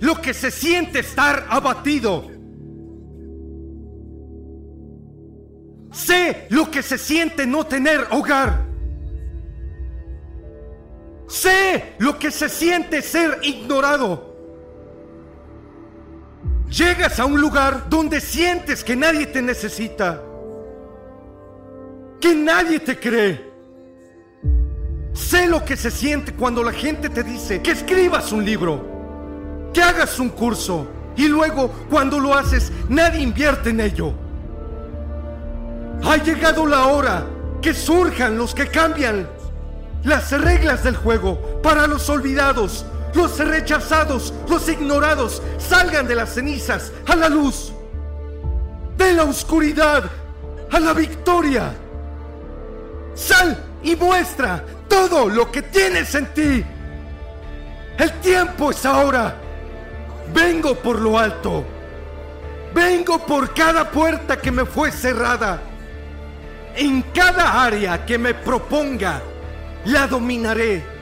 Lo que se siente estar abatido. Sé lo que se siente no tener hogar. Sé lo que se siente ser ignorado. Llegas a un lugar donde sientes que nadie te necesita. Que nadie te cree. Sé lo que se siente cuando la gente te dice que escribas un libro, que hagas un curso y luego cuando lo haces nadie invierte en ello. Ha llegado la hora que surjan los que cambian las reglas del juego para los olvidados, los rechazados, los ignorados, salgan de las cenizas a la luz, de la oscuridad a la victoria. Sal y muestra todo lo que tienes en ti. El tiempo es ahora. Vengo por lo alto. Vengo por cada puerta que me fue cerrada. En cada área que me proponga, la dominaré.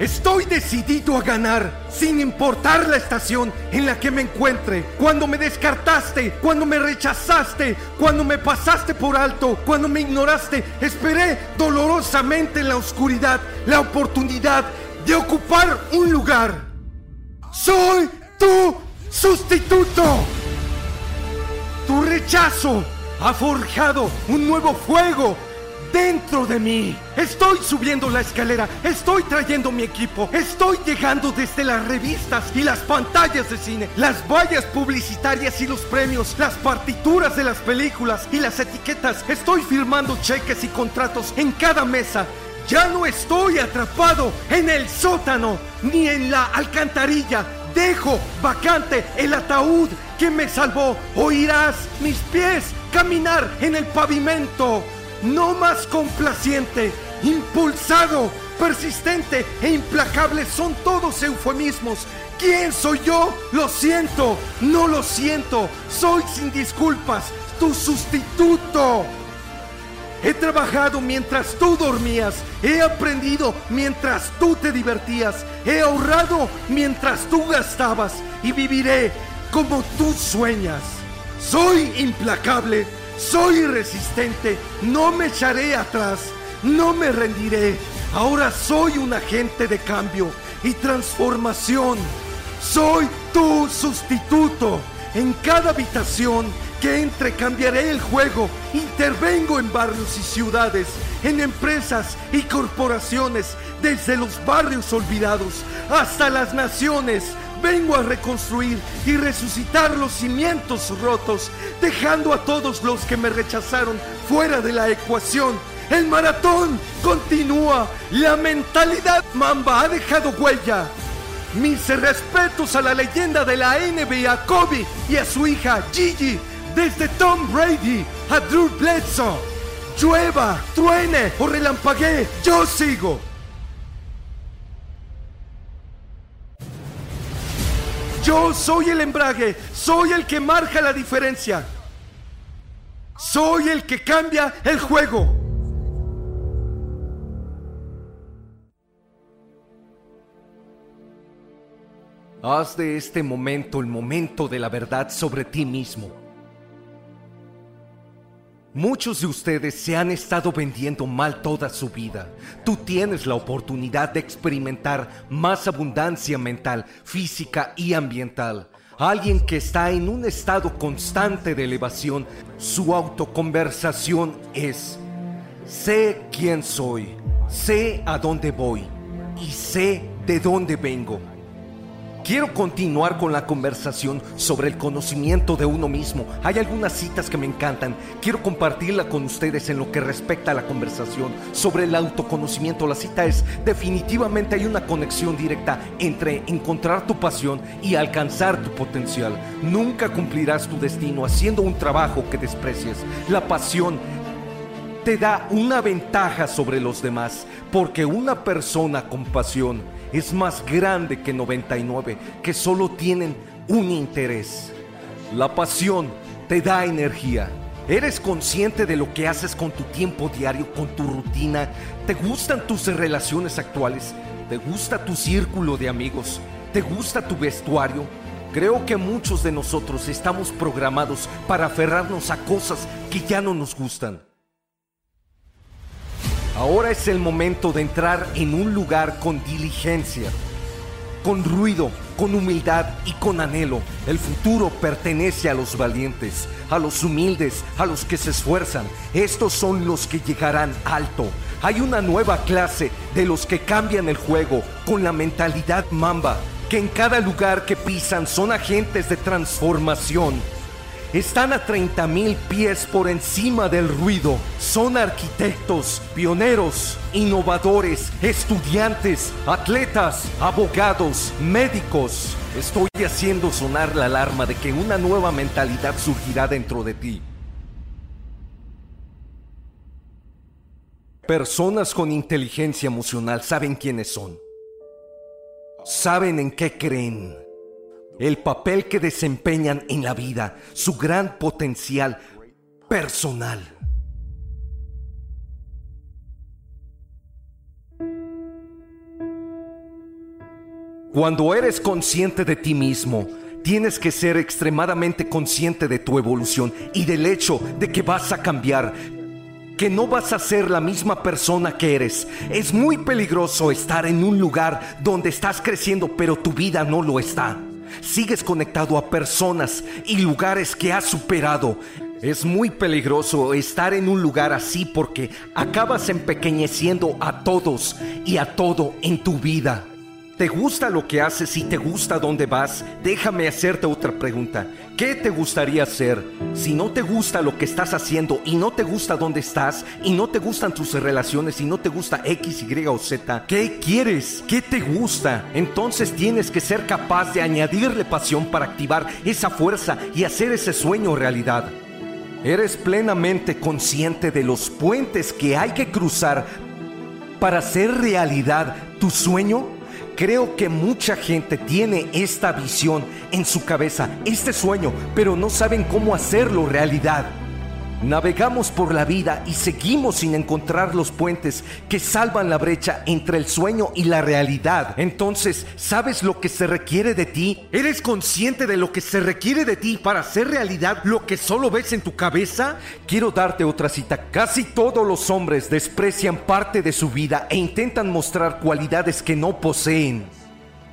Estoy decidido a ganar, sin importar la estación en la que me encuentre. Cuando me descartaste, cuando me rechazaste, cuando me pasaste por alto, cuando me ignoraste, esperé dolorosamente en la oscuridad la oportunidad de ocupar un lugar. Soy tu sustituto. Tu rechazo ha forjado un nuevo fuego dentro de mí. Estoy subiendo la escalera, estoy trayendo mi equipo, estoy llegando desde las revistas y las pantallas de cine, las vallas publicitarias y los premios, las partituras de las películas y las etiquetas. Estoy firmando cheques y contratos en cada mesa. Ya no estoy atrapado en el sótano ni en la alcantarilla. Dejo vacante el ataúd que me salvó. Oirás mis pies caminar en el pavimento. No más complaciente, impulsado, persistente e implacable son todos eufemismos. ¿Quién soy yo? Lo siento, no lo siento. Soy sin disculpas, tu sustituto. He trabajado mientras tú dormías. He aprendido mientras tú te divertías. He ahorrado mientras tú gastabas. Y viviré como tú sueñas. Soy implacable. Soy resistente. No me echaré atrás. No me rendiré. Ahora soy un agente de cambio y transformación. Soy tu sustituto. En cada habitación que entre cambiaré el juego. Intervengo en barrios y ciudades, en empresas y corporaciones, desde los barrios olvidados hasta las naciones. Vengo a reconstruir y resucitar los cimientos rotos, dejando a todos los que me rechazaron fuera de la ecuación. El maratón continúa. La mentalidad mamba ha dejado huella. Mis respetos a la leyenda de la NBA, Kobe, y a su hija Gigi, desde Tom Brady a Drew Bledsoe. Llueva, truene o relampaguee, yo sigo. Yo soy el embrague, soy el que marca la diferencia. Soy el que cambia el juego. Haz de este momento el momento de la verdad sobre ti mismo. Muchos de ustedes se han estado vendiendo mal toda su vida. Tú tienes la oportunidad de experimentar más abundancia mental, física y ambiental. Alguien que está en un estado constante de elevación, su autoconversación es, sé quién soy, sé a dónde voy y sé de dónde vengo. Quiero continuar con la conversación sobre el conocimiento de uno mismo. Hay algunas citas que me encantan. Quiero compartirla con ustedes en lo que respecta a la conversación sobre el autoconocimiento. La cita es, definitivamente hay una conexión directa entre encontrar tu pasión y alcanzar tu potencial. Nunca cumplirás tu destino haciendo un trabajo que desprecies. La pasión te da una ventaja sobre los demás, porque una persona con pasión es más grande que 99 que solo tienen un interés. La pasión te da energía. ¿Eres consciente de lo que haces con tu tiempo diario, con tu rutina? ¿Te gustan tus relaciones actuales? ¿Te gusta tu círculo de amigos? ¿Te gusta tu vestuario? Creo que muchos de nosotros estamos programados para aferrarnos a cosas que ya no nos gustan. Ahora es el momento de entrar en un lugar con diligencia, con ruido, con humildad y con anhelo. El futuro pertenece a los valientes, a los humildes, a los que se esfuerzan. Estos son los que llegarán alto. Hay una nueva clase de los que cambian el juego con la mentalidad mamba, que en cada lugar que pisan son agentes de transformación están a 30 mil pies por encima del ruido. Son arquitectos, pioneros, innovadores, estudiantes, atletas, abogados, médicos. Estoy haciendo sonar la alarma de que una nueva mentalidad surgirá dentro de ti. Personas con inteligencia emocional saben quiénes son. Saben en qué creen el papel que desempeñan en la vida, su gran potencial personal. Cuando eres consciente de ti mismo, tienes que ser extremadamente consciente de tu evolución y del hecho de que vas a cambiar, que no vas a ser la misma persona que eres. Es muy peligroso estar en un lugar donde estás creciendo pero tu vida no lo está sigues conectado a personas y lugares que has superado. Es muy peligroso estar en un lugar así porque acabas empequeñeciendo a todos y a todo en tu vida. ¿Te gusta lo que haces y te gusta dónde vas? Déjame hacerte otra pregunta. ¿Qué te gustaría hacer? Si no te gusta lo que estás haciendo y no te gusta dónde estás y no te gustan tus relaciones y no te gusta X, Y o Z, ¿qué quieres? ¿Qué te gusta? Entonces tienes que ser capaz de añadirle pasión para activar esa fuerza y hacer ese sueño realidad. ¿Eres plenamente consciente de los puentes que hay que cruzar para hacer realidad tu sueño? Creo que mucha gente tiene esta visión en su cabeza, este sueño, pero no saben cómo hacerlo realidad. Navegamos por la vida y seguimos sin encontrar los puentes que salvan la brecha entre el sueño y la realidad. Entonces, ¿sabes lo que se requiere de ti? ¿Eres consciente de lo que se requiere de ti para hacer realidad lo que solo ves en tu cabeza? Quiero darte otra cita. Casi todos los hombres desprecian parte de su vida e intentan mostrar cualidades que no poseen.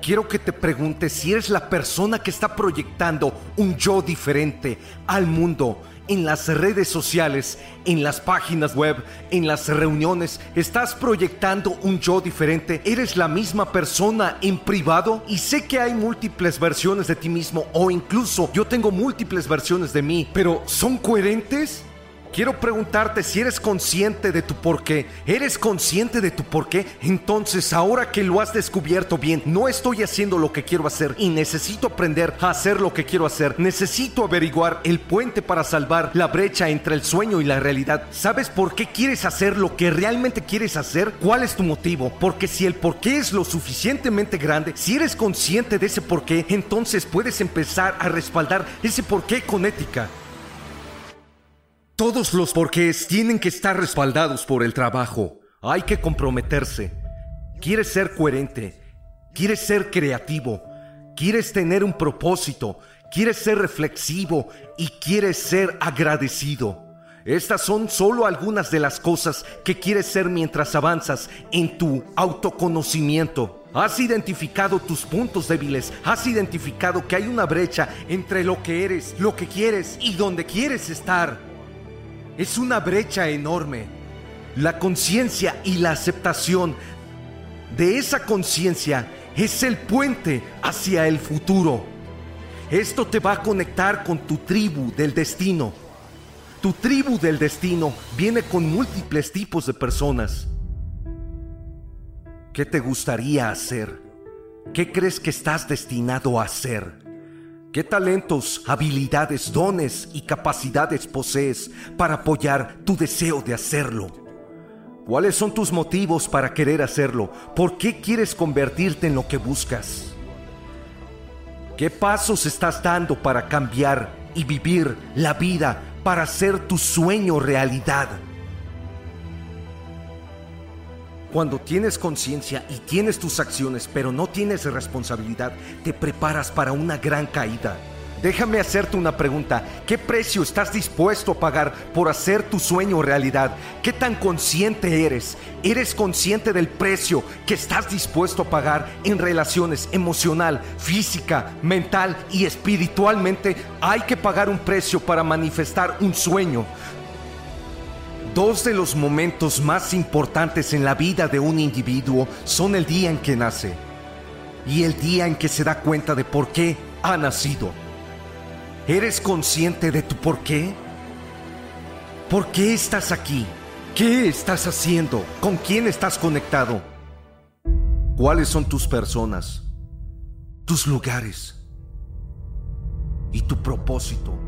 Quiero que te preguntes si eres la persona que está proyectando un yo diferente al mundo en las redes sociales, en las páginas web, en las reuniones, estás proyectando un yo diferente, eres la misma persona en privado y sé que hay múltiples versiones de ti mismo o incluso yo tengo múltiples versiones de mí, pero ¿son coherentes? Quiero preguntarte si eres consciente de tu porqué. ¿Eres consciente de tu porqué? Entonces, ahora que lo has descubierto bien, no estoy haciendo lo que quiero hacer y necesito aprender a hacer lo que quiero hacer. Necesito averiguar el puente para salvar la brecha entre el sueño y la realidad. ¿Sabes por qué quieres hacer lo que realmente quieres hacer? ¿Cuál es tu motivo? Porque si el porqué es lo suficientemente grande, si eres consciente de ese porqué, entonces puedes empezar a respaldar ese porqué con ética. Todos los porqués tienen que estar respaldados por el trabajo. Hay que comprometerse. Quieres ser coherente. Quieres ser creativo. Quieres tener un propósito. Quieres ser reflexivo y quieres ser agradecido. Estas son solo algunas de las cosas que quieres ser mientras avanzas en tu autoconocimiento. Has identificado tus puntos débiles, has identificado que hay una brecha entre lo que eres, lo que quieres y donde quieres estar. Es una brecha enorme. La conciencia y la aceptación de esa conciencia es el puente hacia el futuro. Esto te va a conectar con tu tribu del destino. Tu tribu del destino viene con múltiples tipos de personas. ¿Qué te gustaría hacer? ¿Qué crees que estás destinado a hacer? ¿Qué talentos, habilidades, dones y capacidades posees para apoyar tu deseo de hacerlo? ¿Cuáles son tus motivos para querer hacerlo? ¿Por qué quieres convertirte en lo que buscas? ¿Qué pasos estás dando para cambiar y vivir la vida para hacer tu sueño realidad? Cuando tienes conciencia y tienes tus acciones, pero no tienes responsabilidad, te preparas para una gran caída. Déjame hacerte una pregunta. ¿Qué precio estás dispuesto a pagar por hacer tu sueño realidad? ¿Qué tan consciente eres? ¿Eres consciente del precio que estás dispuesto a pagar en relaciones emocional, física, mental y espiritualmente? Hay que pagar un precio para manifestar un sueño. Dos de los momentos más importantes en la vida de un individuo son el día en que nace y el día en que se da cuenta de por qué ha nacido. ¿Eres consciente de tu por qué? ¿Por qué estás aquí? ¿Qué estás haciendo? ¿Con quién estás conectado? ¿Cuáles son tus personas? ¿Tus lugares? ¿Y tu propósito?